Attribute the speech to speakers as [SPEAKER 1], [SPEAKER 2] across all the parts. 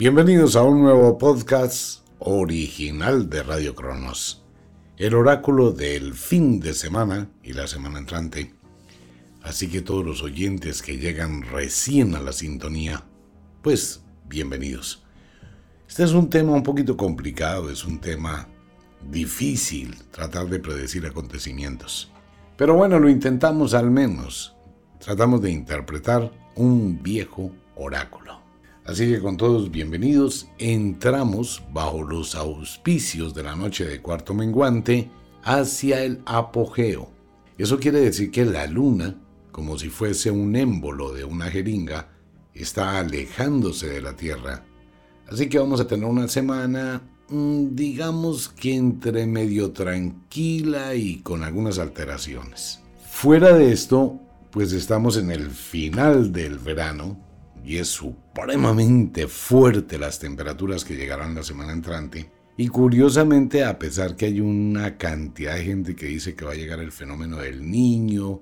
[SPEAKER 1] Bienvenidos a un nuevo podcast original de Radio Cronos, el oráculo del fin de semana y la semana entrante. Así que todos los oyentes que llegan recién a la sintonía, pues bienvenidos. Este es un tema un poquito complicado, es un tema difícil tratar de predecir acontecimientos. Pero bueno, lo intentamos al menos. Tratamos de interpretar un viejo oráculo. Así que con todos bienvenidos, entramos bajo los auspicios de la noche de cuarto menguante hacia el apogeo. Eso quiere decir que la luna, como si fuese un émbolo de una jeringa, está alejándose de la Tierra. Así que vamos a tener una semana, mm, digamos que entre medio tranquila y con algunas alteraciones. Fuera de esto, pues estamos en el final del verano, y es supremamente fuerte las temperaturas que llegarán la semana entrante. Y curiosamente, a pesar que hay una cantidad de gente que dice que va a llegar el fenómeno del niño,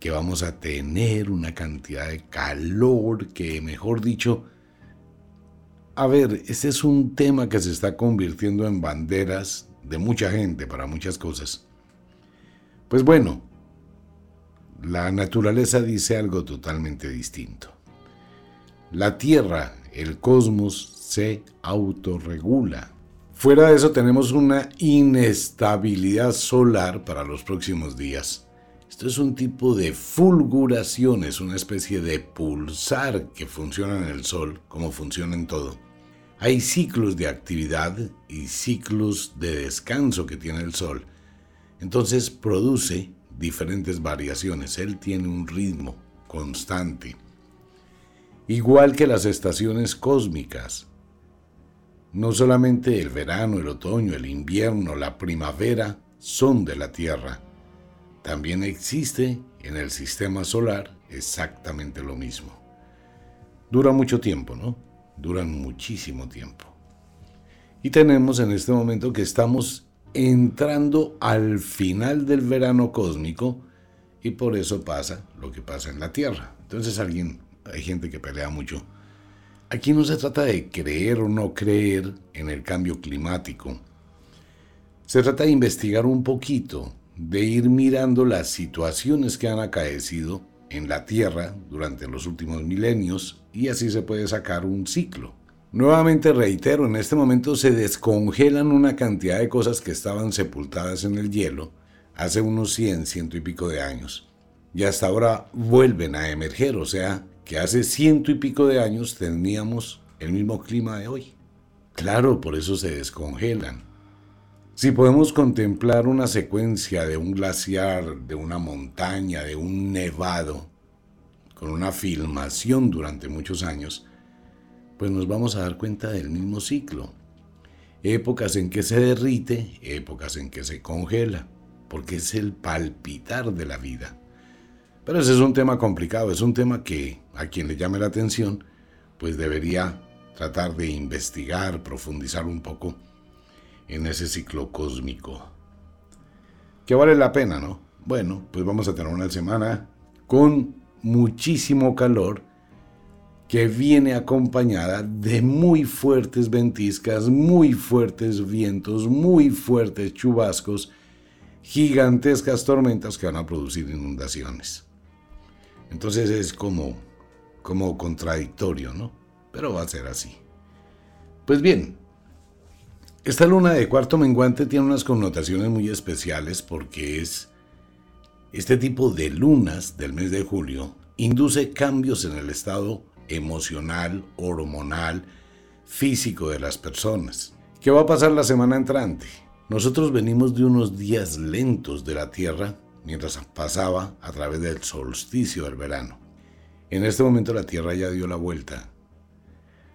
[SPEAKER 1] que vamos a tener una cantidad de calor, que mejor dicho, a ver, este es un tema que se está convirtiendo en banderas de mucha gente para muchas cosas. Pues bueno, la naturaleza dice algo totalmente distinto. La Tierra, el cosmos, se autorregula. Fuera de eso tenemos una inestabilidad solar para los próximos días. Esto es un tipo de fulguración, es una especie de pulsar que funciona en el Sol, como funciona en todo. Hay ciclos de actividad y ciclos de descanso que tiene el Sol. Entonces produce diferentes variaciones. Él tiene un ritmo constante igual que las estaciones cósmicas. No solamente el verano, el otoño, el invierno, la primavera son de la Tierra. También existe en el sistema solar exactamente lo mismo. Dura mucho tiempo, ¿no? Duran muchísimo tiempo. Y tenemos en este momento que estamos entrando al final del verano cósmico y por eso pasa lo que pasa en la Tierra. Entonces alguien hay gente que pelea mucho. Aquí no se trata de creer o no creer en el cambio climático. Se trata de investigar un poquito, de ir mirando las situaciones que han acaecido en la Tierra durante los últimos milenios y así se puede sacar un ciclo. Nuevamente reitero, en este momento se descongelan una cantidad de cosas que estaban sepultadas en el hielo hace unos 100, ciento y pico de años y hasta ahora vuelven a emerger, o sea, que hace ciento y pico de años teníamos el mismo clima de hoy. Claro, por eso se descongelan. Si podemos contemplar una secuencia de un glaciar, de una montaña, de un nevado, con una filmación durante muchos años, pues nos vamos a dar cuenta del mismo ciclo. Épocas en que se derrite, épocas en que se congela, porque es el palpitar de la vida. Pero ese es un tema complicado, es un tema que a quien le llame la atención, pues debería tratar de investigar, profundizar un poco en ese ciclo cósmico. Que vale la pena, ¿no? Bueno, pues vamos a tener una semana con muchísimo calor que viene acompañada de muy fuertes ventiscas, muy fuertes vientos, muy fuertes chubascos, gigantescas tormentas que van a producir inundaciones. Entonces es como, como contradictorio, ¿no? Pero va a ser así. Pues bien, esta luna de cuarto menguante tiene unas connotaciones muy especiales porque es este tipo de lunas del mes de julio induce cambios en el estado emocional, hormonal, físico de las personas. ¿Qué va a pasar la semana entrante? Nosotros venimos de unos días lentos de la Tierra mientras pasaba a través del solsticio del verano. En este momento la Tierra ya dio la vuelta.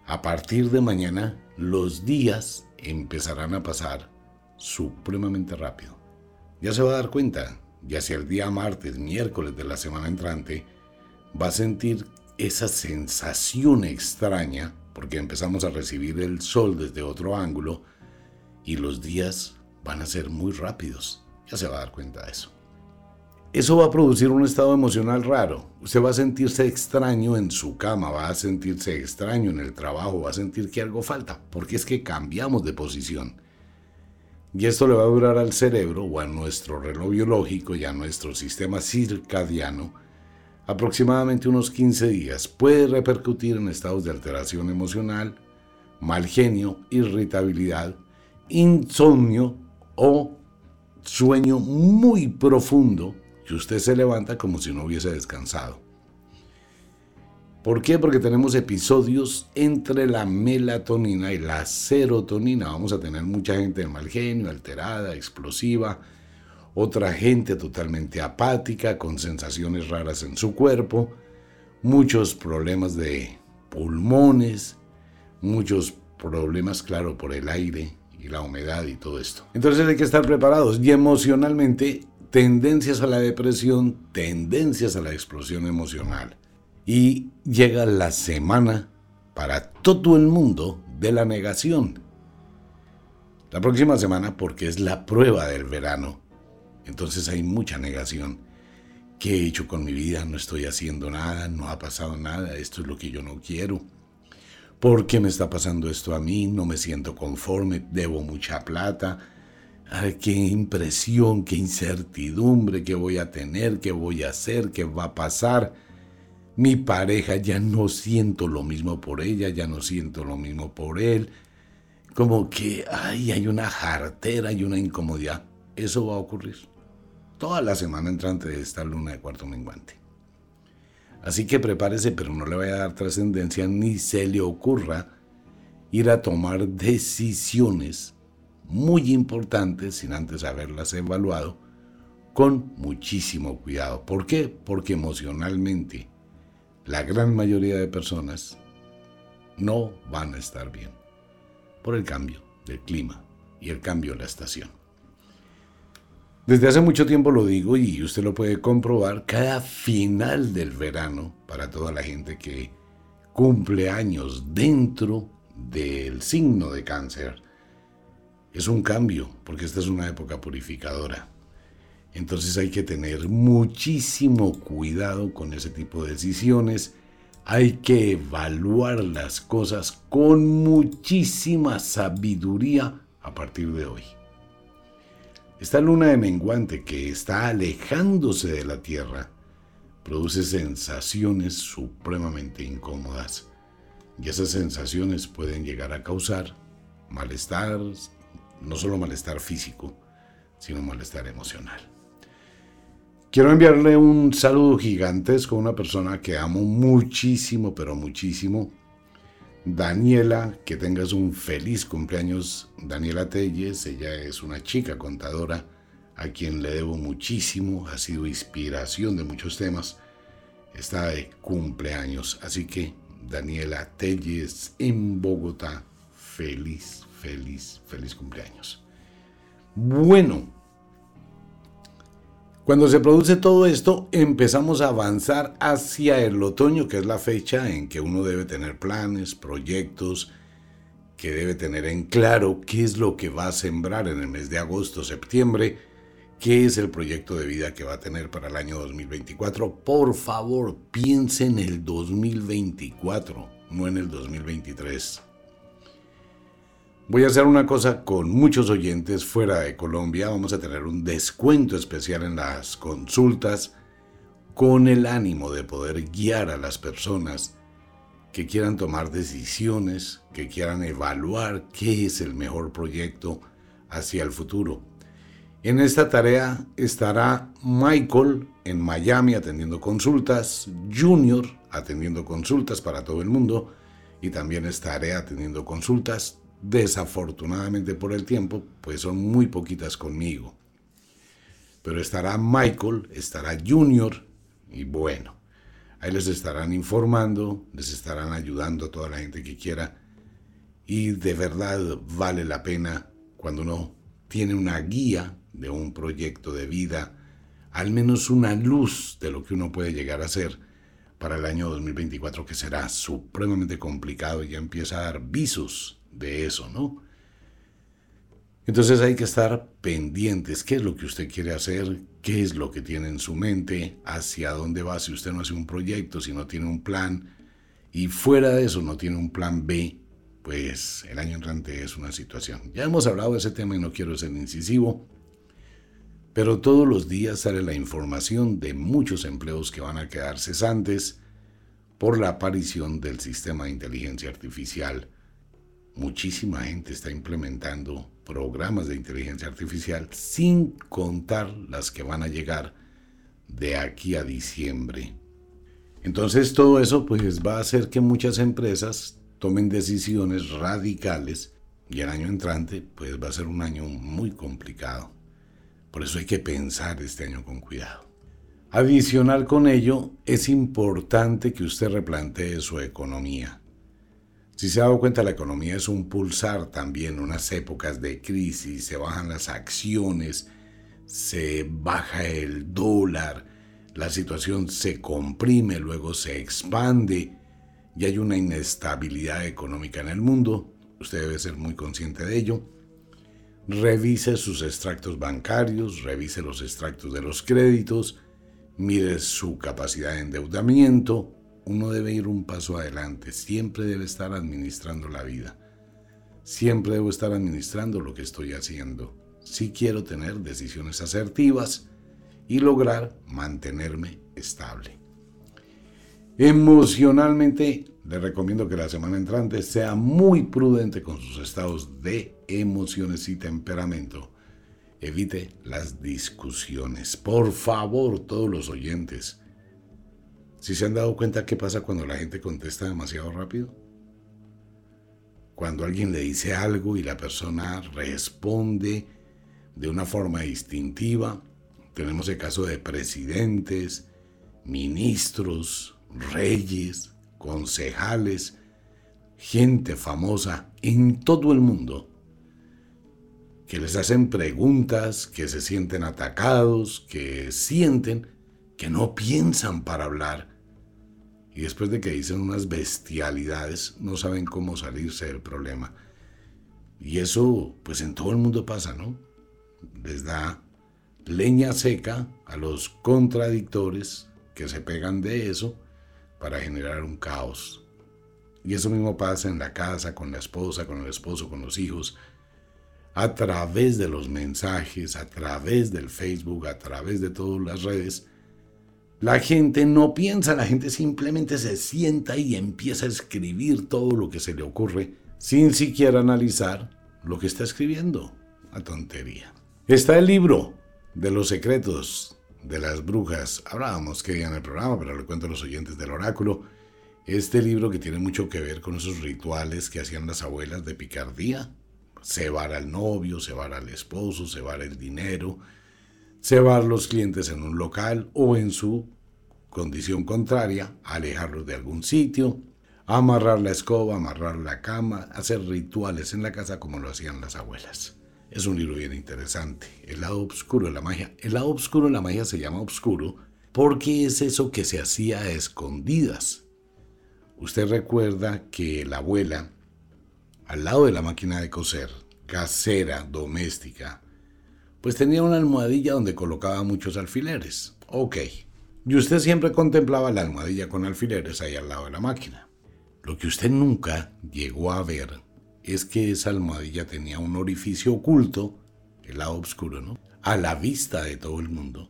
[SPEAKER 1] A partir de mañana los días empezarán a pasar supremamente rápido. Ya se va a dar cuenta, ya hacia el día martes, miércoles de la semana entrante, va a sentir esa sensación extraña, porque empezamos a recibir el sol desde otro ángulo, y los días van a ser muy rápidos. Ya se va a dar cuenta de eso. Eso va a producir un estado emocional raro. Usted va a sentirse extraño en su cama, va a sentirse extraño en el trabajo, va a sentir que algo falta, porque es que cambiamos de posición. Y esto le va a durar al cerebro o a nuestro reloj biológico y a nuestro sistema circadiano aproximadamente unos 15 días. Puede repercutir en estados de alteración emocional, mal genio, irritabilidad, insomnio o sueño muy profundo que usted se levanta como si no hubiese descansado. ¿Por qué? Porque tenemos episodios entre la melatonina y la serotonina. Vamos a tener mucha gente de mal genio, alterada, explosiva, otra gente totalmente apática, con sensaciones raras en su cuerpo, muchos problemas de pulmones, muchos problemas, claro, por el aire y la humedad y todo esto. Entonces hay que estar preparados y emocionalmente tendencias a la depresión, tendencias a la explosión emocional. Y llega la semana para todo el mundo de la negación. La próxima semana porque es la prueba del verano. Entonces hay mucha negación. ¿Qué he hecho con mi vida? No estoy haciendo nada, no ha pasado nada, esto es lo que yo no quiero. ¿Por qué me está pasando esto a mí? No me siento conforme, debo mucha plata. Qué impresión, qué incertidumbre, qué voy a tener, qué voy a hacer, qué va a pasar mi pareja, ya no siento lo mismo por ella, ya no siento lo mismo por él. Como que ay, hay una jartera y una incomodidad. Eso va a ocurrir toda la semana entrante de esta luna de cuarto menguante. Así que prepárese, pero no le vaya a dar trascendencia ni se le ocurra ir a tomar decisiones muy importantes sin antes haberlas evaluado con muchísimo cuidado. ¿Por qué? Porque emocionalmente la gran mayoría de personas no van a estar bien por el cambio del clima y el cambio de la estación. Desde hace mucho tiempo lo digo y usted lo puede comprobar, cada final del verano, para toda la gente que cumple años dentro del signo de cáncer, es un cambio, porque esta es una época purificadora. Entonces hay que tener muchísimo cuidado con ese tipo de decisiones. Hay que evaluar las cosas con muchísima sabiduría a partir de hoy. Esta luna de menguante que está alejándose de la Tierra produce sensaciones supremamente incómodas y esas sensaciones pueden llegar a causar malestar, no solo malestar físico, sino malestar emocional. Quiero enviarle un saludo gigantesco a una persona que amo muchísimo, pero muchísimo. Daniela, que tengas un feliz cumpleaños. Daniela Telles, ella es una chica contadora a quien le debo muchísimo, ha sido inspiración de muchos temas. Está de cumpleaños, así que Daniela Telles en Bogotá, feliz, feliz, feliz cumpleaños. Bueno, cuando se produce todo esto, empezamos a avanzar hacia el otoño, que es la fecha en que uno debe tener planes, proyectos, que debe tener en claro qué es lo que va a sembrar en el mes de agosto, septiembre, qué es el proyecto de vida que va a tener para el año 2024. Por favor, piense en el 2024, no en el 2023. Voy a hacer una cosa con muchos oyentes fuera de Colombia. Vamos a tener un descuento especial en las consultas con el ánimo de poder guiar a las personas que quieran tomar decisiones, que quieran evaluar qué es el mejor proyecto hacia el futuro. En esta tarea estará Michael en Miami atendiendo consultas, Junior atendiendo consultas para todo el mundo y también estaré atendiendo consultas Desafortunadamente por el tiempo, pues son muy poquitas conmigo. Pero estará Michael, estará Junior y bueno, ahí les estarán informando, les estarán ayudando a toda la gente que quiera. Y de verdad vale la pena cuando uno tiene una guía de un proyecto de vida, al menos una luz de lo que uno puede llegar a hacer para el año 2024, que será supremamente complicado y ya empieza a dar visos de eso, ¿no? Entonces hay que estar pendientes, qué es lo que usted quiere hacer, qué es lo que tiene en su mente, hacia dónde va si usted no hace un proyecto, si no tiene un plan, y fuera de eso no tiene un plan B, pues el año entrante es una situación. Ya hemos hablado de ese tema y no quiero ser incisivo, pero todos los días sale la información de muchos empleos que van a quedar cesantes por la aparición del sistema de inteligencia artificial. Muchísima gente está implementando programas de inteligencia artificial sin contar las que van a llegar de aquí a diciembre. Entonces todo eso pues va a hacer que muchas empresas tomen decisiones radicales y el año entrante pues va a ser un año muy complicado. Por eso hay que pensar este año con cuidado. Adicional con ello, es importante que usted replantee su economía. Si se ha dado cuenta, la economía es un pulsar también, unas épocas de crisis, se bajan las acciones, se baja el dólar, la situación se comprime, luego se expande y hay una inestabilidad económica en el mundo. Usted debe ser muy consciente de ello. Revise sus extractos bancarios, revise los extractos de los créditos, mire su capacidad de endeudamiento, uno debe ir un paso adelante, siempre debe estar administrando la vida. Siempre debo estar administrando lo que estoy haciendo. Si quiero tener decisiones asertivas y lograr mantenerme estable. Emocionalmente, le recomiendo que la semana entrante sea muy prudente con sus estados de emociones y temperamento. Evite las discusiones. Por favor, todos los oyentes, si se han dado cuenta qué pasa cuando la gente contesta demasiado rápido? Cuando alguien le dice algo y la persona responde de una forma distintiva. Tenemos el caso de presidentes, ministros, reyes, concejales, gente famosa en todo el mundo que les hacen preguntas, que se sienten atacados, que sienten que no piensan para hablar y después de que dicen unas bestialidades no saben cómo salirse del problema. Y eso pues en todo el mundo pasa, ¿no? Les da leña seca a los contradictores que se pegan de eso para generar un caos. Y eso mismo pasa en la casa, con la esposa, con el esposo, con los hijos, a través de los mensajes, a través del Facebook, a través de todas las redes la gente no piensa, la gente simplemente se sienta y empieza a escribir todo lo que se le ocurre sin siquiera analizar lo que está escribiendo. A tontería. Está el libro de los secretos de las brujas. Hablábamos que en el programa, pero le cuento a los oyentes del oráculo. Este libro que tiene mucho que ver con esos rituales que hacían las abuelas de picardía. Cebar al novio, cebar al esposo, cebar el dinero, cebar los clientes en un local o en su condición contraria, alejarlos de algún sitio, amarrar la escoba, amarrar la cama, hacer rituales en la casa como lo hacían las abuelas. Es un libro bien interesante. El lado oscuro de la magia. El lado oscuro de la magia se llama oscuro porque es eso que se hacía a escondidas. Usted recuerda que la abuela, al lado de la máquina de coser, casera, doméstica, pues tenía una almohadilla donde colocaba muchos alfileres. Ok. Y usted siempre contemplaba la almohadilla con alfileres ahí al lado de la máquina. Lo que usted nunca llegó a ver es que esa almohadilla tenía un orificio oculto, el lado oscuro, ¿no? A la vista de todo el mundo.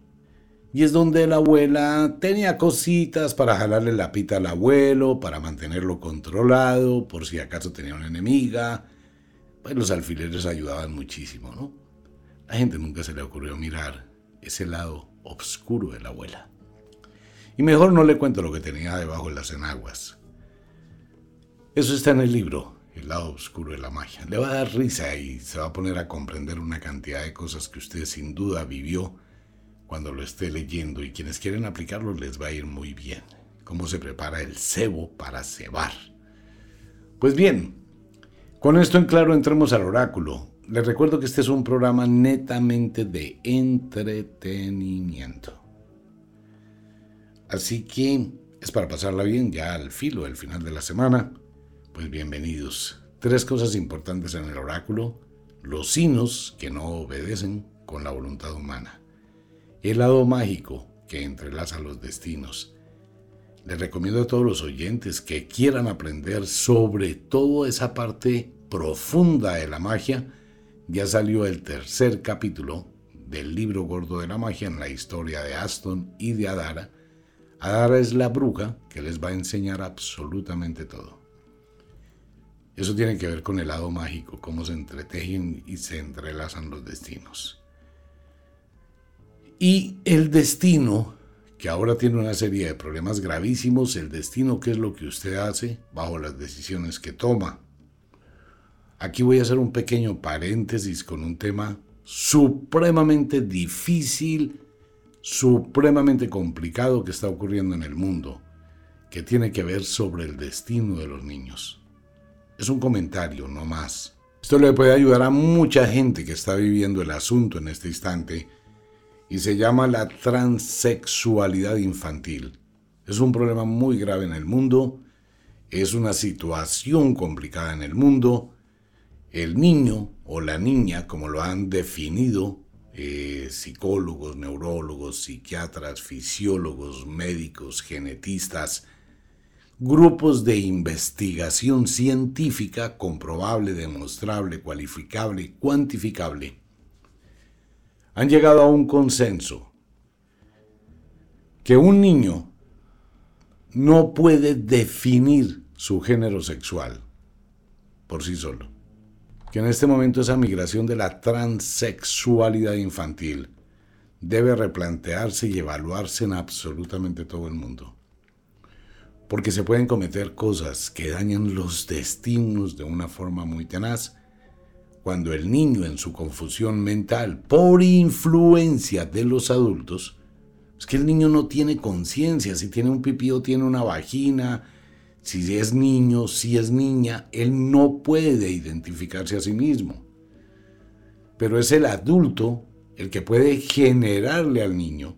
[SPEAKER 1] Y es donde la abuela tenía cositas para jalarle la pita al abuelo, para mantenerlo controlado, por si acaso tenía una enemiga. Pues los alfileres ayudaban muchísimo, ¿no? La gente nunca se le ocurrió mirar ese lado oscuro de la abuela. Y mejor no le cuento lo que tenía debajo de las enaguas. Eso está en el libro, El lado oscuro de la magia. Le va a dar risa y se va a poner a comprender una cantidad de cosas que usted sin duda vivió cuando lo esté leyendo y quienes quieren aplicarlo les va a ir muy bien. Cómo se prepara el cebo para cebar. Pues bien, con esto en claro entremos al oráculo. Les recuerdo que este es un programa netamente de entretenimiento. Así que es para pasarla bien ya al filo del final de la semana. Pues bienvenidos. Tres cosas importantes en el oráculo. los sinos que no obedecen con la voluntad humana, el lado mágico que entrelaza los destinos. Les recomiendo a todos los oyentes que quieran aprender sobre toda esa parte profunda de la magia. Ya salió el tercer capítulo del libro gordo de la magia en la historia de Aston y de Adara. Adara es la bruja que les va a enseñar absolutamente todo. Eso tiene que ver con el lado mágico, cómo se entretejen y se entrelazan los destinos. Y el destino, que ahora tiene una serie de problemas gravísimos, el destino, ¿qué es lo que usted hace bajo las decisiones que toma? Aquí voy a hacer un pequeño paréntesis con un tema supremamente difícil, supremamente complicado que está ocurriendo en el mundo, que tiene que ver sobre el destino de los niños. Es un comentario, no más. Esto le puede ayudar a mucha gente que está viviendo el asunto en este instante y se llama la transexualidad infantil. Es un problema muy grave en el mundo, es una situación complicada en el mundo. El niño o la niña, como lo han definido eh, psicólogos, neurólogos, psiquiatras, fisiólogos, médicos, genetistas, grupos de investigación científica comprobable, demostrable, cualificable, cuantificable, han llegado a un consenso que un niño no puede definir su género sexual por sí solo. Que en este momento esa migración de la transexualidad infantil debe replantearse y evaluarse en absolutamente todo el mundo. Porque se pueden cometer cosas que dañan los destinos de una forma muy tenaz, cuando el niño en su confusión mental, por influencia de los adultos, es que el niño no tiene conciencia, si tiene un pipí o tiene una vagina, si es niño, si es niña, él no puede identificarse a sí mismo. Pero es el adulto el que puede generarle al niño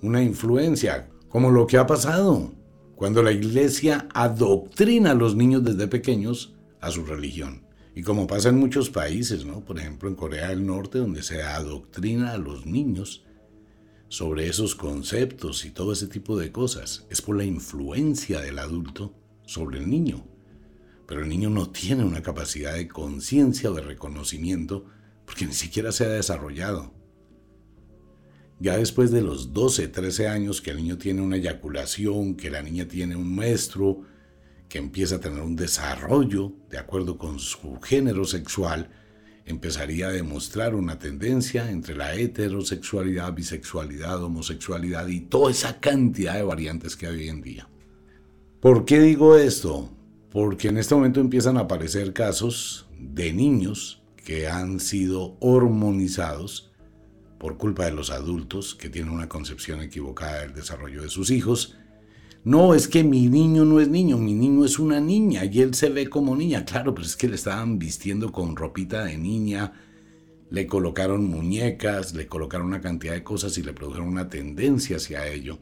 [SPEAKER 1] una influencia, como lo que ha pasado cuando la iglesia adoctrina a los niños desde pequeños a su religión. Y como pasa en muchos países, ¿no? Por ejemplo, en Corea del Norte, donde se adoctrina a los niños sobre esos conceptos y todo ese tipo de cosas, es por la influencia del adulto sobre el niño. Pero el niño no tiene una capacidad de conciencia de reconocimiento porque ni siquiera se ha desarrollado. Ya después de los 12, 13 años que el niño tiene una eyaculación, que la niña tiene un maestro, que empieza a tener un desarrollo de acuerdo con su género sexual, empezaría a demostrar una tendencia entre la heterosexualidad, bisexualidad, homosexualidad y toda esa cantidad de variantes que hay hoy en día. ¿Por qué digo esto? Porque en este momento empiezan a aparecer casos de niños que han sido hormonizados por culpa de los adultos que tienen una concepción equivocada del desarrollo de sus hijos. No, es que mi niño no es niño, mi niño es una niña y él se ve como niña. Claro, pero es que le estaban vistiendo con ropita de niña, le colocaron muñecas, le colocaron una cantidad de cosas y le produjeron una tendencia hacia ello.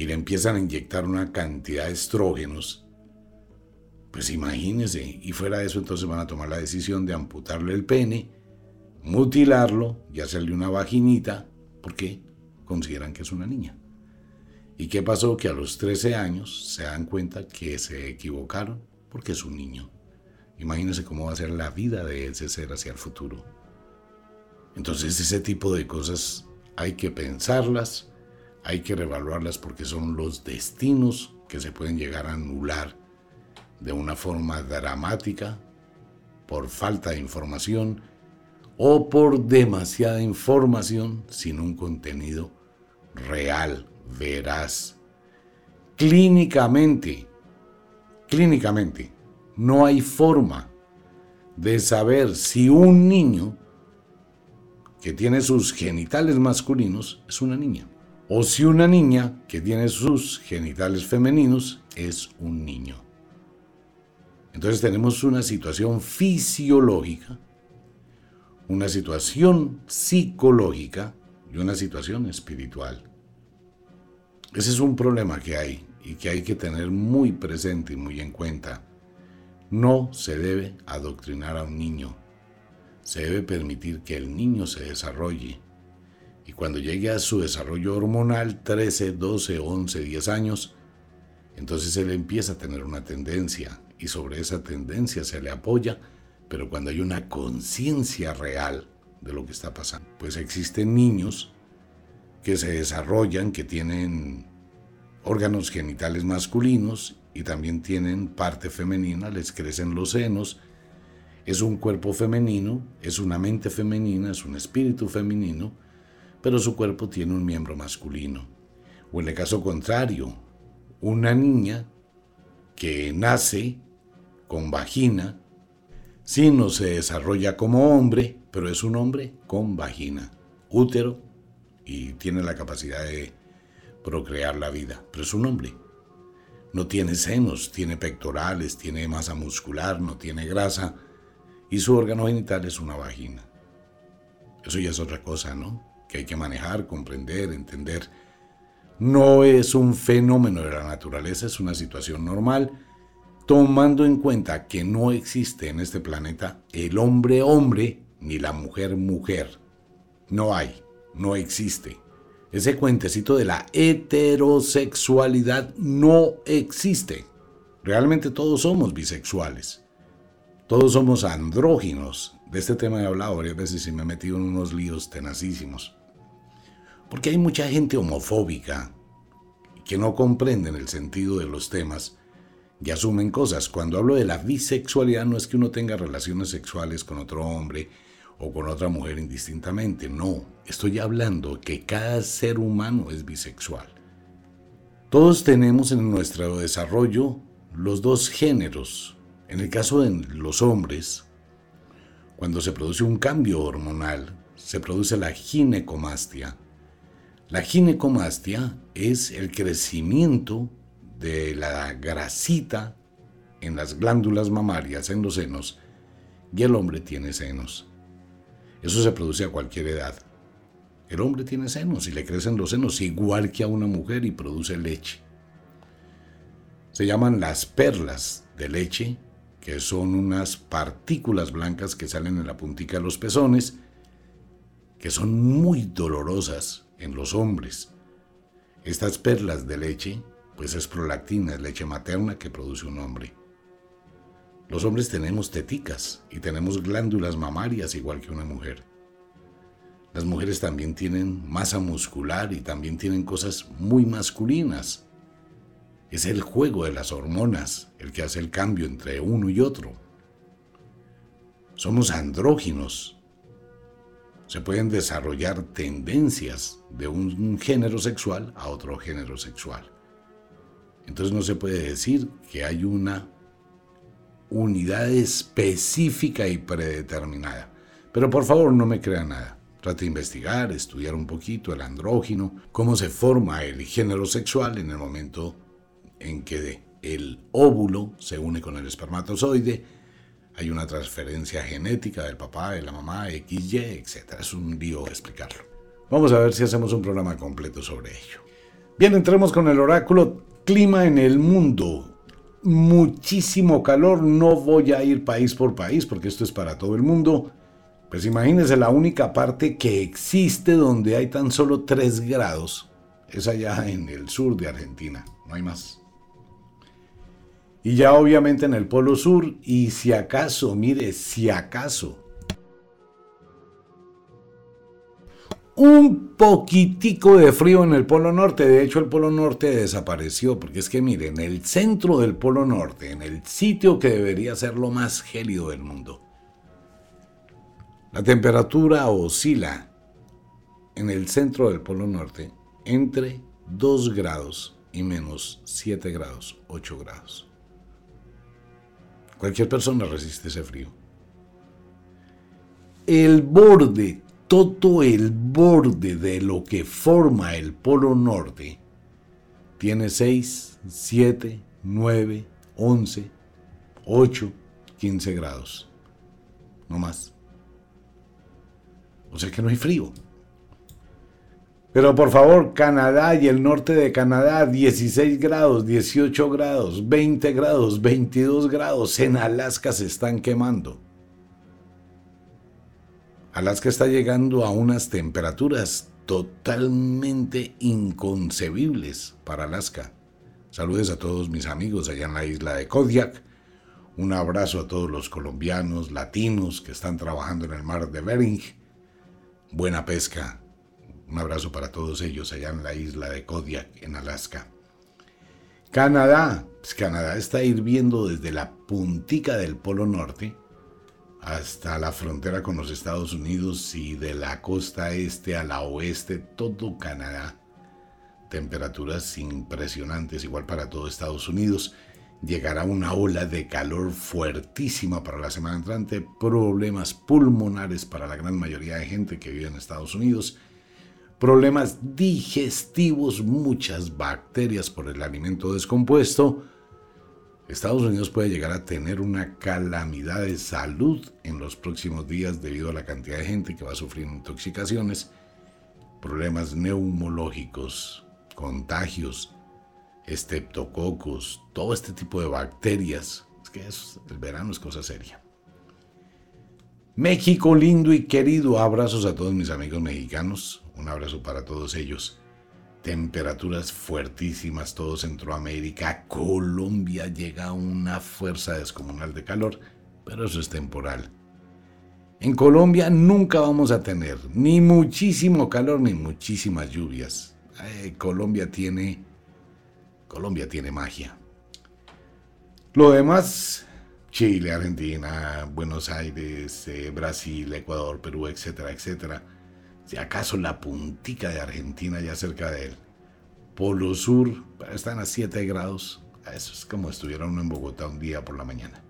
[SPEAKER 1] Y le empiezan a inyectar una cantidad de estrógenos. Pues imagínense, y fuera de eso entonces van a tomar la decisión de amputarle el pene mutilarlo y hacerle una vaginita porque consideran que es una niña. ¿Y qué pasó? Que a los 13 años se dan cuenta que se equivocaron porque es un niño. Imagínense cómo va a ser la vida de ese ser hacia el futuro. Entonces ese tipo de cosas hay que pensarlas, hay que revaluarlas porque son los destinos que se pueden llegar a anular de una forma dramática por falta de información o por demasiada información sin un contenido real, veraz. Clínicamente, clínicamente, no hay forma de saber si un niño que tiene sus genitales masculinos es una niña, o si una niña que tiene sus genitales femeninos es un niño. Entonces tenemos una situación fisiológica una situación psicológica y una situación espiritual. Ese es un problema que hay y que hay que tener muy presente y muy en cuenta. No se debe adoctrinar a un niño. se debe permitir que el niño se desarrolle. Y cuando llegue a su desarrollo hormonal, 13, 12, 11, 10 años, entonces él empieza a tener una tendencia y sobre esa tendencia se le apoya, pero cuando hay una conciencia real de lo que está pasando, pues existen niños que se desarrollan, que tienen órganos genitales masculinos y también tienen parte femenina, les crecen los senos, es un cuerpo femenino, es una mente femenina, es un espíritu femenino, pero su cuerpo tiene un miembro masculino. O en el caso contrario, una niña que nace con vagina, sí no se desarrolla como hombre, pero es un hombre con vagina, útero y tiene la capacidad de procrear la vida, pero es un hombre. No tiene senos, tiene pectorales, tiene masa muscular, no tiene grasa y su órgano genital es una vagina. Eso ya es otra cosa, ¿no? Que hay que manejar, comprender, entender. No es un fenómeno de la naturaleza, es una situación normal, tomando en cuenta que no existe en este planeta el hombre hombre ni la mujer mujer. No hay, no existe. Ese cuentecito de la heterosexualidad no existe. Realmente todos somos bisexuales. Todos somos andróginos. De este tema he hablado varias veces y me he metido en unos líos tenacísimos. Porque hay mucha gente homofóbica que no comprenden el sentido de los temas y asumen cosas. Cuando hablo de la bisexualidad no es que uno tenga relaciones sexuales con otro hombre o con otra mujer indistintamente. No, estoy hablando que cada ser humano es bisexual. Todos tenemos en nuestro desarrollo los dos géneros. En el caso de los hombres, cuando se produce un cambio hormonal, se produce la ginecomastia. La ginecomastia es el crecimiento de la grasita en las glándulas mamarias, en los senos, y el hombre tiene senos. Eso se produce a cualquier edad. El hombre tiene senos y le crecen los senos igual que a una mujer y produce leche. Se llaman las perlas de leche, que son unas partículas blancas que salen en la puntica de los pezones, que son muy dolorosas en los hombres. Estas perlas de leche, pues es prolactina, es leche materna que produce un hombre. Los hombres tenemos teticas y tenemos glándulas mamarias igual que una mujer. Las mujeres también tienen masa muscular y también tienen cosas muy masculinas. Es el juego de las hormonas el que hace el cambio entre uno y otro. Somos andróginos. Se pueden desarrollar tendencias de un género sexual a otro género sexual. Entonces no se puede decir que hay una unidad específica y predeterminada. Pero por favor no me crea nada. Trate de investigar, estudiar un poquito el andrógino, cómo se forma el género sexual en el momento en que el óvulo se une con el espermatozoide. Hay una transferencia genética del papá, de la mamá, XY, etc. Es un lío explicarlo. Vamos a ver si hacemos un programa completo sobre ello. Bien, entremos con el oráculo clima en el mundo muchísimo calor, no voy a ir país por país porque esto es para todo el mundo. Pues imagínense la única parte que existe donde hay tan solo 3 grados. Es allá en el sur de Argentina, no hay más. Y ya obviamente en el Polo Sur, y si acaso, mire, si acaso un poquitico de frío en el Polo Norte. De hecho, el Polo Norte desapareció, porque es que miren, en el centro del Polo Norte, en el sitio que debería ser lo más gélido del mundo, la temperatura oscila en el centro del Polo Norte entre 2 grados y menos 7 grados, 8 grados. Cualquier persona resiste ese frío. El borde todo el borde de lo que forma el Polo Norte tiene 6, 7, 9, 11, 8, 15 grados. No más. O sea que no hay frío. Pero por favor, Canadá y el norte de Canadá, 16 grados, 18 grados, 20 grados, 22 grados. En Alaska se están quemando. Alaska está llegando a unas temperaturas totalmente inconcebibles para Alaska. Saludos a todos mis amigos allá en la isla de Kodiak. Un abrazo a todos los colombianos, latinos que están trabajando en el mar de Bering. Buena pesca. Un abrazo para todos ellos allá en la isla de Kodiak, en Alaska. Canadá. Pues Canadá está hirviendo desde la puntica del Polo Norte hasta la frontera con los Estados Unidos y de la costa este a la oeste, todo Canadá. Temperaturas impresionantes, igual para todo Estados Unidos. Llegará una ola de calor fuertísima para la semana entrante, problemas pulmonares para la gran mayoría de gente que vive en Estados Unidos, problemas digestivos, muchas bacterias por el alimento descompuesto, Estados Unidos puede llegar a tener una calamidad de salud en los próximos días debido a la cantidad de gente que va a sufrir intoxicaciones, problemas neumológicos, contagios, estreptococos, todo este tipo de bacterias. Es que el verano es cosa seria. México lindo y querido, abrazos a todos mis amigos mexicanos, un abrazo para todos ellos temperaturas fuertísimas, todo Centroamérica, Colombia llega a una fuerza descomunal de calor, pero eso es temporal. En Colombia nunca vamos a tener ni muchísimo calor ni muchísimas lluvias. Eh, Colombia tiene Colombia tiene magia. Lo demás, Chile, Argentina, Buenos Aires, eh, Brasil, Ecuador, Perú, etcétera, etcétera si acaso la puntica de Argentina ya cerca de él. Polo Sur, están a 7 grados. Eso es como estuvieron en Bogotá un día por la mañana.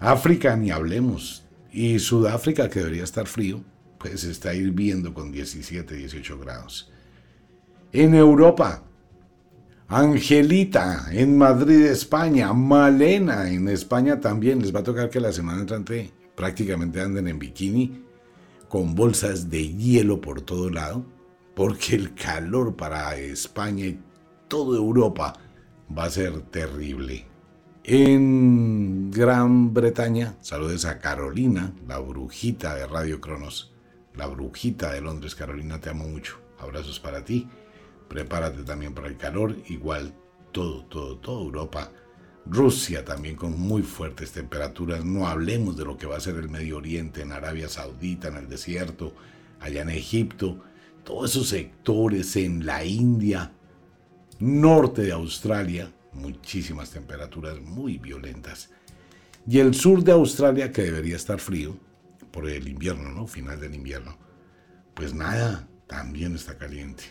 [SPEAKER 1] África, ni hablemos. Y Sudáfrica, que debería estar frío, pues está hirviendo con 17, 18 grados. En Europa, Angelita en Madrid, España, Malena en España también. Les va a tocar que la semana entrante prácticamente anden en bikini con bolsas de hielo por todo lado, porque el calor para España y toda Europa va a ser terrible. En Gran Bretaña, saludes a Carolina, la brujita de Radio Cronos, la brujita de Londres. Carolina, te amo mucho. Abrazos para ti. Prepárate también para el calor. Igual todo, todo, toda Europa Rusia también con muy fuertes temperaturas. No hablemos de lo que va a ser el Medio Oriente, en Arabia Saudita, en el desierto, allá en Egipto, todos esos sectores en la India, norte de Australia, muchísimas temperaturas muy violentas. Y el sur de Australia, que debería estar frío, por el invierno, ¿no? Final del invierno. Pues nada, también está caliente.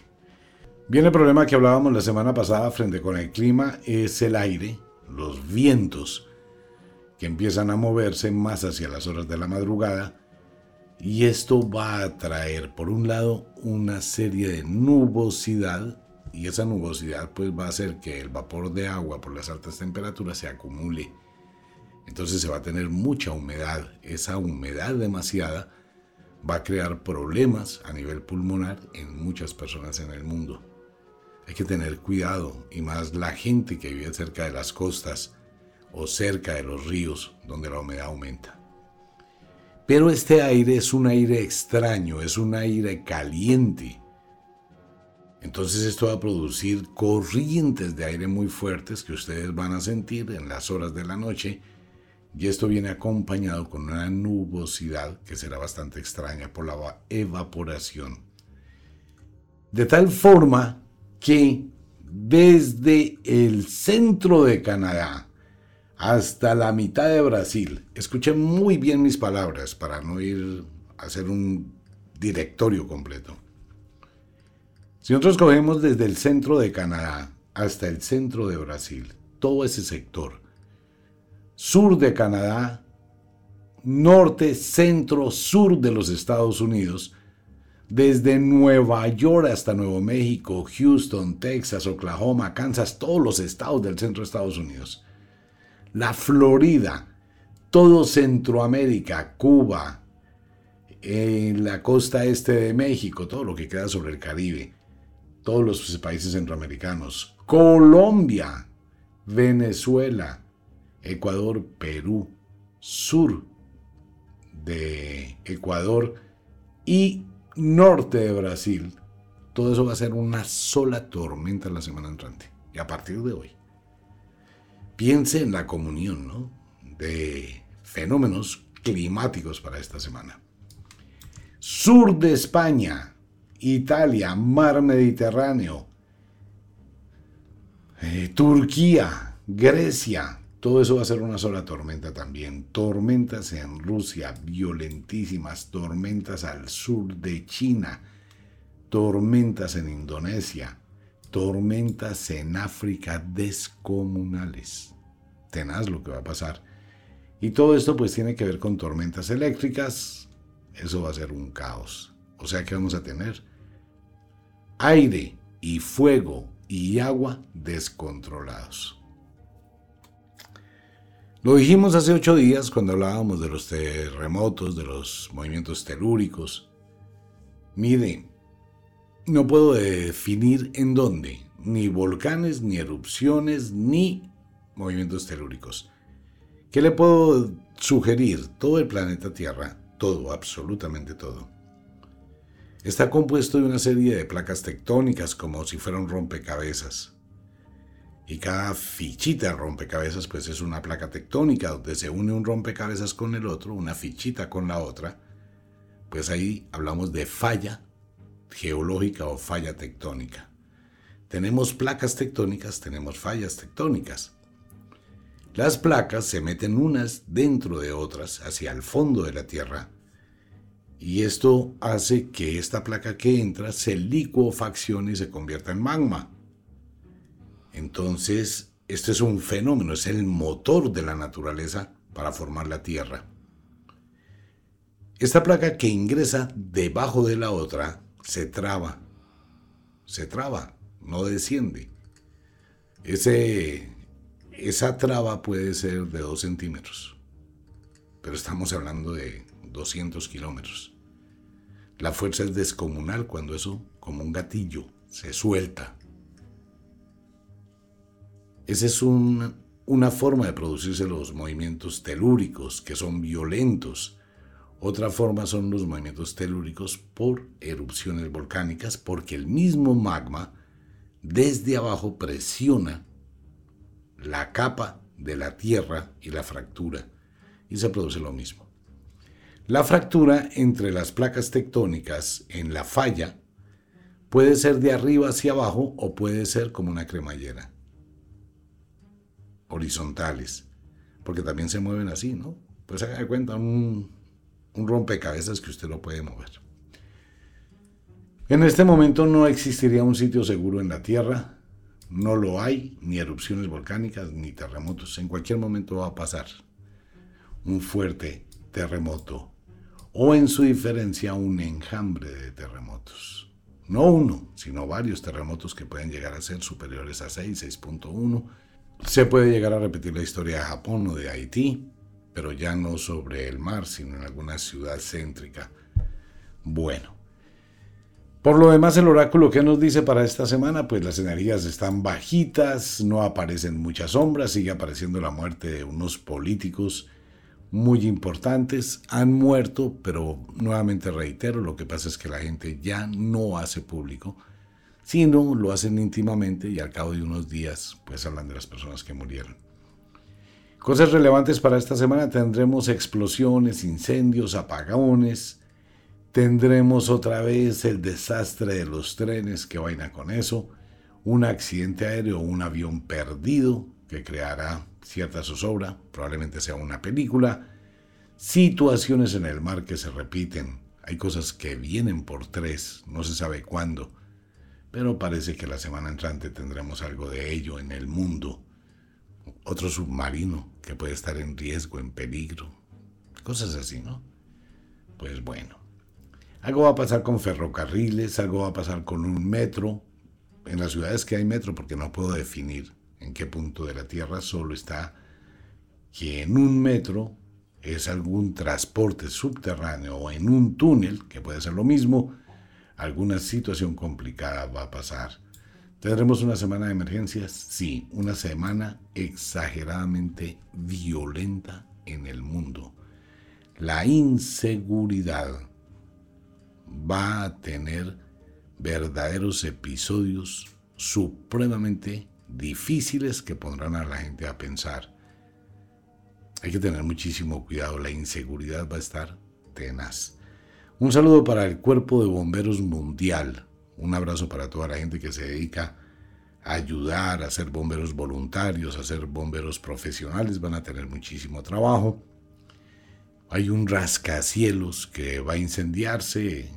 [SPEAKER 1] Bien, el problema que hablábamos la semana pasada frente con el clima es el aire los vientos que empiezan a moverse más hacia las horas de la madrugada y esto va a traer por un lado una serie de nubosidad y esa nubosidad pues va a hacer que el vapor de agua por las altas temperaturas se acumule. Entonces se va a tener mucha humedad. Esa humedad demasiada va a crear problemas a nivel pulmonar en muchas personas en el mundo. Hay que tener cuidado y más la gente que vive cerca de las costas o cerca de los ríos donde la humedad aumenta. Pero este aire es un aire extraño, es un aire caliente. Entonces esto va a producir corrientes de aire muy fuertes que ustedes van a sentir en las horas de la noche y esto viene acompañado con una nubosidad que será bastante extraña por la evaporación. De tal forma que desde el centro de Canadá hasta la mitad de Brasil, escuchen muy bien mis palabras para no ir a hacer un directorio completo. Si nosotros cogemos desde el centro de Canadá hasta el centro de Brasil, todo ese sector, sur de Canadá, norte, centro, sur de los Estados Unidos, desde Nueva York hasta Nuevo México, Houston, Texas, Oklahoma, Kansas, todos los estados del centro de Estados Unidos. La Florida, todo Centroamérica, Cuba, en la costa este de México, todo lo que queda sobre el Caribe, todos los países centroamericanos, Colombia, Venezuela, Ecuador, Perú, sur de Ecuador, y norte de Brasil, todo eso va a ser una sola tormenta la semana entrante. Y a partir de hoy, piense en la comunión de fenómenos climáticos para esta semana. Sur de España, Italia, mar Mediterráneo, eh, Turquía, Grecia, todo eso va a ser una sola tormenta también. Tormentas en Rusia, violentísimas, tormentas al sur de China, tormentas en Indonesia, tormentas en África descomunales. Tenaz lo que va a pasar. Y todo esto pues tiene que ver con tormentas eléctricas. Eso va a ser un caos. O sea que vamos a tener aire y fuego y agua descontrolados. Lo dijimos hace ocho días cuando hablábamos de los terremotos, de los movimientos telúricos. Mire, no puedo definir en dónde, ni volcanes, ni erupciones, ni movimientos telúricos. ¿Qué le puedo sugerir? Todo el planeta Tierra, todo, absolutamente todo, está compuesto de una serie de placas tectónicas como si fuera un rompecabezas. Y cada fichita rompecabezas pues es una placa tectónica donde se une un rompecabezas con el otro, una fichita con la otra. Pues ahí hablamos de falla geológica o falla tectónica. Tenemos placas tectónicas, tenemos fallas tectónicas. Las placas se meten unas dentro de otras hacia el fondo de la Tierra y esto hace que esta placa que entra se licuofaccione y se convierta en magma. Entonces, este es un fenómeno, es el motor de la naturaleza para formar la Tierra. Esta placa que ingresa debajo de la otra se traba, se traba, no desciende. Ese, esa traba puede ser de 2 centímetros, pero estamos hablando de 200 kilómetros. La fuerza es descomunal cuando eso, como un gatillo, se suelta. Esa es una forma de producirse los movimientos telúricos, que son violentos. Otra forma son los movimientos telúricos por erupciones volcánicas, porque el mismo magma desde abajo presiona la capa de la tierra y la fractura, y se produce lo mismo. La fractura entre las placas tectónicas en la falla puede ser de arriba hacia abajo o puede ser como una cremallera. Horizontales. Porque también se mueven así, ¿no? Pues haga de cuenta un, un rompecabezas que usted lo puede mover. En este momento no existiría un sitio seguro en la Tierra. No lo hay, ni erupciones volcánicas, ni terremotos. En cualquier momento va a pasar un fuerte terremoto o en su diferencia un enjambre de terremotos. No uno, sino varios terremotos que pueden llegar a ser superiores a 6, 6.1. Se puede llegar a repetir la historia de Japón o de Haití, pero ya no sobre el mar, sino en alguna ciudad céntrica. Bueno, por lo demás, el oráculo que nos dice para esta semana, pues las energías están bajitas, no aparecen muchas sombras, sigue apareciendo la muerte de unos políticos muy importantes han muerto, pero nuevamente reitero, lo que pasa es que la gente ya no hace público, sino lo hacen íntimamente y al cabo de unos días pues hablan de las personas que murieron. Cosas relevantes para esta semana tendremos explosiones, incendios, apagones, tendremos otra vez el desastre de los trenes, que vaina con eso, un accidente aéreo, un avión perdido que creará cierta zozobra, probablemente sea una película, situaciones en el mar que se repiten, hay cosas que vienen por tres, no se sabe cuándo, pero parece que la semana entrante tendremos algo de ello en el mundo. Otro submarino que puede estar en riesgo, en peligro, cosas así, ¿no? Pues bueno, algo va a pasar con ferrocarriles, algo va a pasar con un metro, en las ciudades que hay metro, porque no puedo definir en qué punto de la Tierra solo está que en un metro es algún transporte subterráneo o en un túnel, que puede ser lo mismo, alguna situación complicada va a pasar. ¿Tendremos una semana de emergencias? Sí, una semana exageradamente violenta en el mundo. La inseguridad va a tener verdaderos episodios supremamente difíciles que pondrán a la gente a pensar. Hay que tener muchísimo cuidado, la inseguridad va a estar tenaz. Un saludo para el Cuerpo de Bomberos Mundial. Un abrazo para toda la gente que se dedica a ayudar, a ser bomberos voluntarios, a ser bomberos profesionales. Van a tener muchísimo trabajo. Hay un rascacielos que va a incendiarse.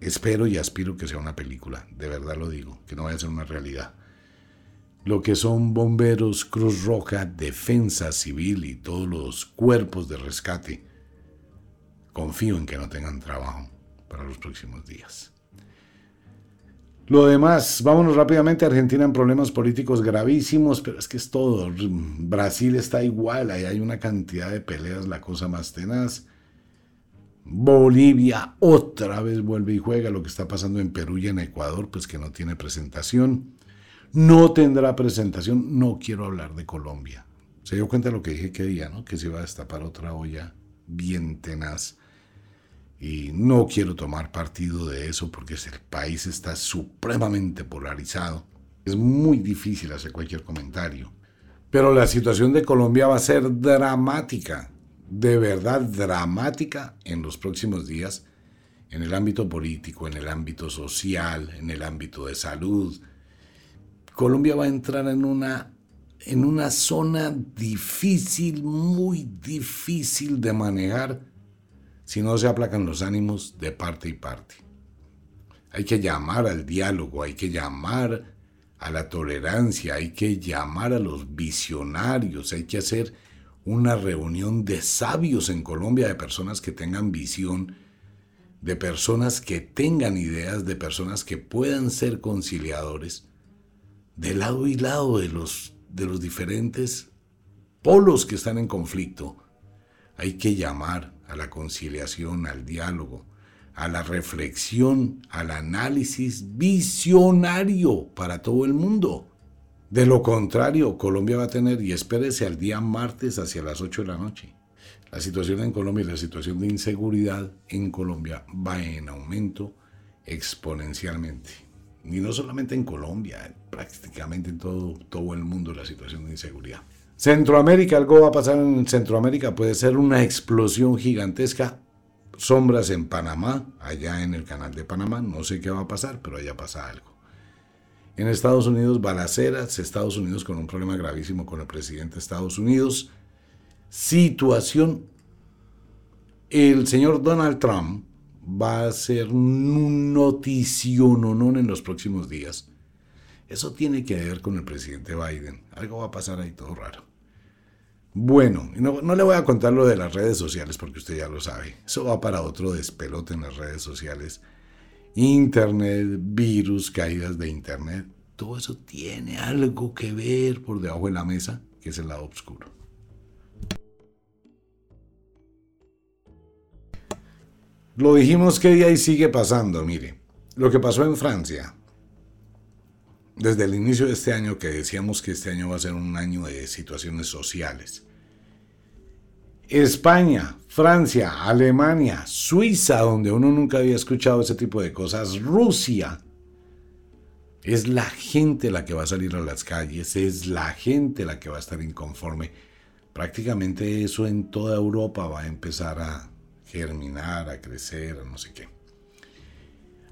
[SPEAKER 1] Espero y aspiro que sea una película, de verdad lo digo, que no vaya a ser una realidad. Lo que son bomberos, Cruz Roja, Defensa Civil y todos los cuerpos de rescate confío en que no tengan trabajo para los próximos días. Lo demás, vámonos rápidamente. Argentina en problemas políticos gravísimos, pero es que es todo. Brasil está igual, ahí hay una cantidad de peleas, la cosa más tenaz. Bolivia otra vez vuelve y juega lo que está pasando en Perú y en Ecuador, pues que no tiene presentación. No tendrá presentación, no quiero hablar de Colombia. Se dio cuenta de lo que dije que día, ¿no? Que se iba a destapar otra olla bien tenaz y no quiero tomar partido de eso porque el país está supremamente polarizado. Es muy difícil hacer cualquier comentario. Pero la situación de Colombia va a ser dramática, de verdad dramática en los próximos días, en el ámbito político, en el ámbito social, en el ámbito de salud. Colombia va a entrar en una, en una zona difícil, muy difícil de manejar si no se aplacan los ánimos de parte y parte. Hay que llamar al diálogo, hay que llamar a la tolerancia, hay que llamar a los visionarios, hay que hacer una reunión de sabios en Colombia, de personas que tengan visión, de personas que tengan ideas, de personas que puedan ser conciliadores, de lado y lado de los, de los diferentes polos que están en conflicto. Hay que llamar, a la conciliación, al diálogo, a la reflexión, al análisis visionario para todo el mundo. De lo contrario, Colombia va a tener, y espérese al día martes hacia las 8 de la noche. La situación en Colombia y la situación de inseguridad en Colombia va en aumento exponencialmente. Y no solamente en Colombia, prácticamente en todo, todo el mundo la situación de inseguridad. Centroamérica, algo va a pasar en Centroamérica, puede ser una explosión gigantesca. Sombras en Panamá, allá en el canal de Panamá, no sé qué va a pasar, pero allá pasa algo. En Estados Unidos, balaceras, Estados Unidos con un problema gravísimo con el presidente de Estados Unidos. Situación, el señor Donald Trump va a ser un notición en los próximos días. Eso tiene que ver con el presidente Biden. Algo va a pasar ahí todo raro. Bueno, no, le voy a contar lo de las redes sociales porque usted ya lo sabe. Eso va para otro despelote en las redes sociales. Internet, virus, caídas de Internet. Todo eso tiene algo que ver por debajo de la mesa, que es el lado oscuro. Lo dijimos que día y sigue pasando, mire. Lo que pasó en Francia, desde el inicio de este año que decíamos que este año va a ser un año de situaciones sociales. España, Francia, Alemania, Suiza, donde uno nunca había escuchado ese tipo de cosas, Rusia. Es la gente la que va a salir a las calles, es la gente la que va a estar inconforme. Prácticamente eso en toda Europa va a empezar a germinar, a crecer, no sé qué.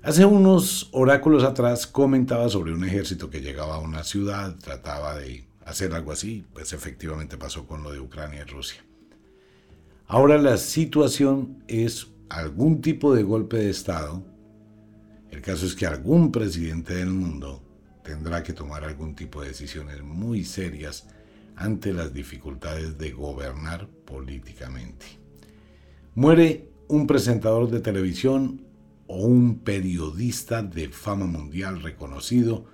[SPEAKER 1] Hace unos oráculos atrás comentaba sobre un ejército que llegaba a una ciudad, trataba de hacer algo así, pues efectivamente pasó con lo de Ucrania y Rusia. Ahora la situación es algún tipo de golpe de Estado. El caso es que algún presidente del mundo tendrá que tomar algún tipo de decisiones muy serias ante las dificultades de gobernar políticamente. Muere un presentador de televisión o un periodista de fama mundial reconocido.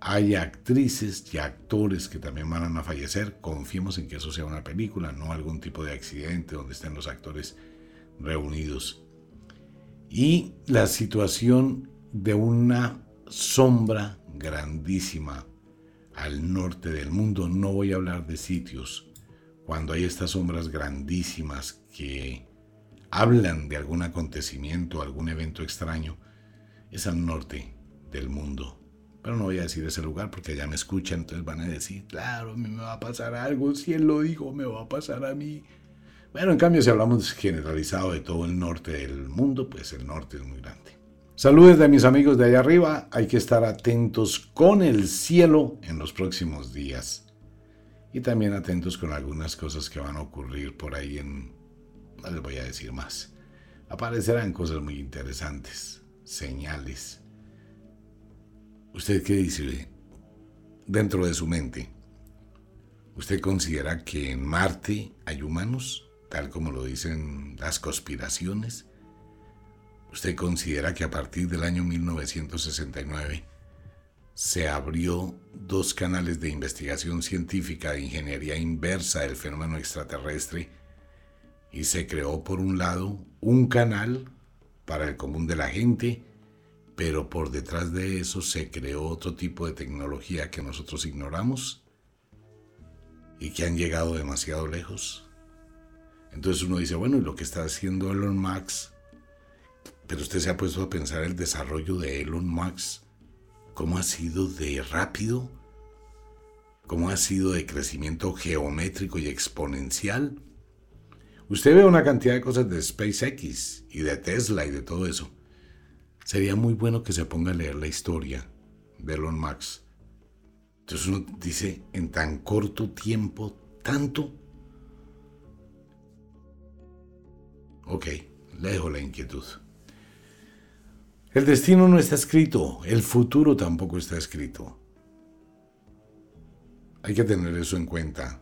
[SPEAKER 1] Hay actrices y actores que también van a fallecer. Confiemos en que eso sea una película, no algún tipo de accidente donde estén los actores reunidos. Y la situación de una sombra grandísima al norte del mundo. No voy a hablar de sitios. Cuando hay estas sombras grandísimas que hablan de algún acontecimiento, algún evento extraño, es al norte del mundo. Pero no voy a decir ese lugar porque ya me escuchan, entonces van a decir, claro, a mí me va a pasar algo, si él lo dijo, me va a pasar a mí. Bueno, en cambio, si hablamos generalizado de todo el norte del mundo, pues el norte es muy grande. Saludos de mis amigos de allá arriba, hay que estar atentos con el cielo en los próximos días. Y también atentos con algunas cosas que van a ocurrir por ahí en... No les voy a decir más. Aparecerán cosas muy interesantes, señales. ¿Usted qué dice dentro de su mente? ¿Usted considera que en Marte hay humanos? tal como lo dicen las conspiraciones? ¿Usted considera que a partir del año 1969 se abrió dos canales de investigación científica de ingeniería inversa del fenómeno extraterrestre y se creó por un lado un canal para el común de la gente, pero por detrás de eso se creó otro tipo de tecnología que nosotros ignoramos y que han llegado demasiado lejos. Entonces uno dice, bueno, y lo que está haciendo Elon Musk, pero usted se ha puesto a pensar el desarrollo de Elon Musk, cómo ha sido de rápido, cómo ha sido de crecimiento geométrico y exponencial. Usted ve una cantidad de cosas de SpaceX y de Tesla y de todo eso. Sería muy bueno que se ponga a leer la historia de Elon Musk. Entonces uno dice, en tan corto tiempo, tanto. Ok, le dejo la inquietud. El destino no está escrito, el futuro tampoco está escrito. Hay que tener eso en cuenta.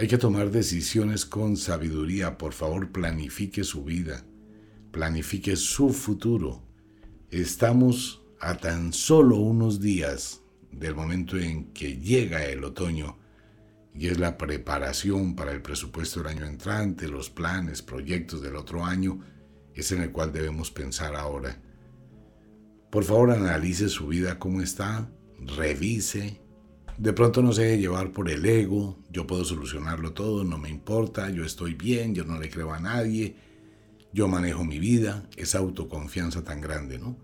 [SPEAKER 1] Hay que tomar decisiones con sabiduría. Por favor, planifique su vida. Planifique su futuro. Estamos a tan solo unos días del momento en que llega el otoño y es la preparación para el presupuesto del año entrante, los planes, proyectos del otro año, es en el cual debemos pensar ahora. Por favor, analice su vida cómo está, revise. De pronto no se deje llevar por el ego, yo puedo solucionarlo todo, no me importa, yo estoy bien, yo no le creo a nadie, yo manejo mi vida, esa autoconfianza tan grande, ¿no?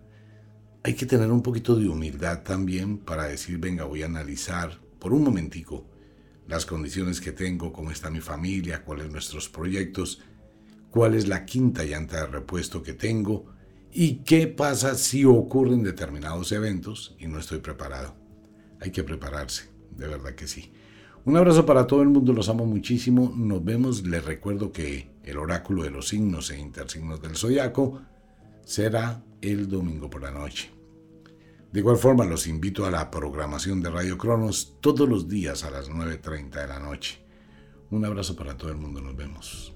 [SPEAKER 1] Hay que tener un poquito de humildad también para decir, venga, voy a analizar por un momentico las condiciones que tengo, cómo está mi familia, cuáles nuestros proyectos, cuál es la quinta llanta de repuesto que tengo y qué pasa si ocurren determinados eventos y no estoy preparado. Hay que prepararse, de verdad que sí. Un abrazo para todo el mundo, los amo muchísimo. Nos vemos. Les recuerdo que el oráculo de los signos e intersignos del zodiaco será el domingo por la noche. De igual forma, los invito a la programación de Radio Cronos todos los días a las 9.30 de la noche. Un abrazo para todo el mundo, nos vemos.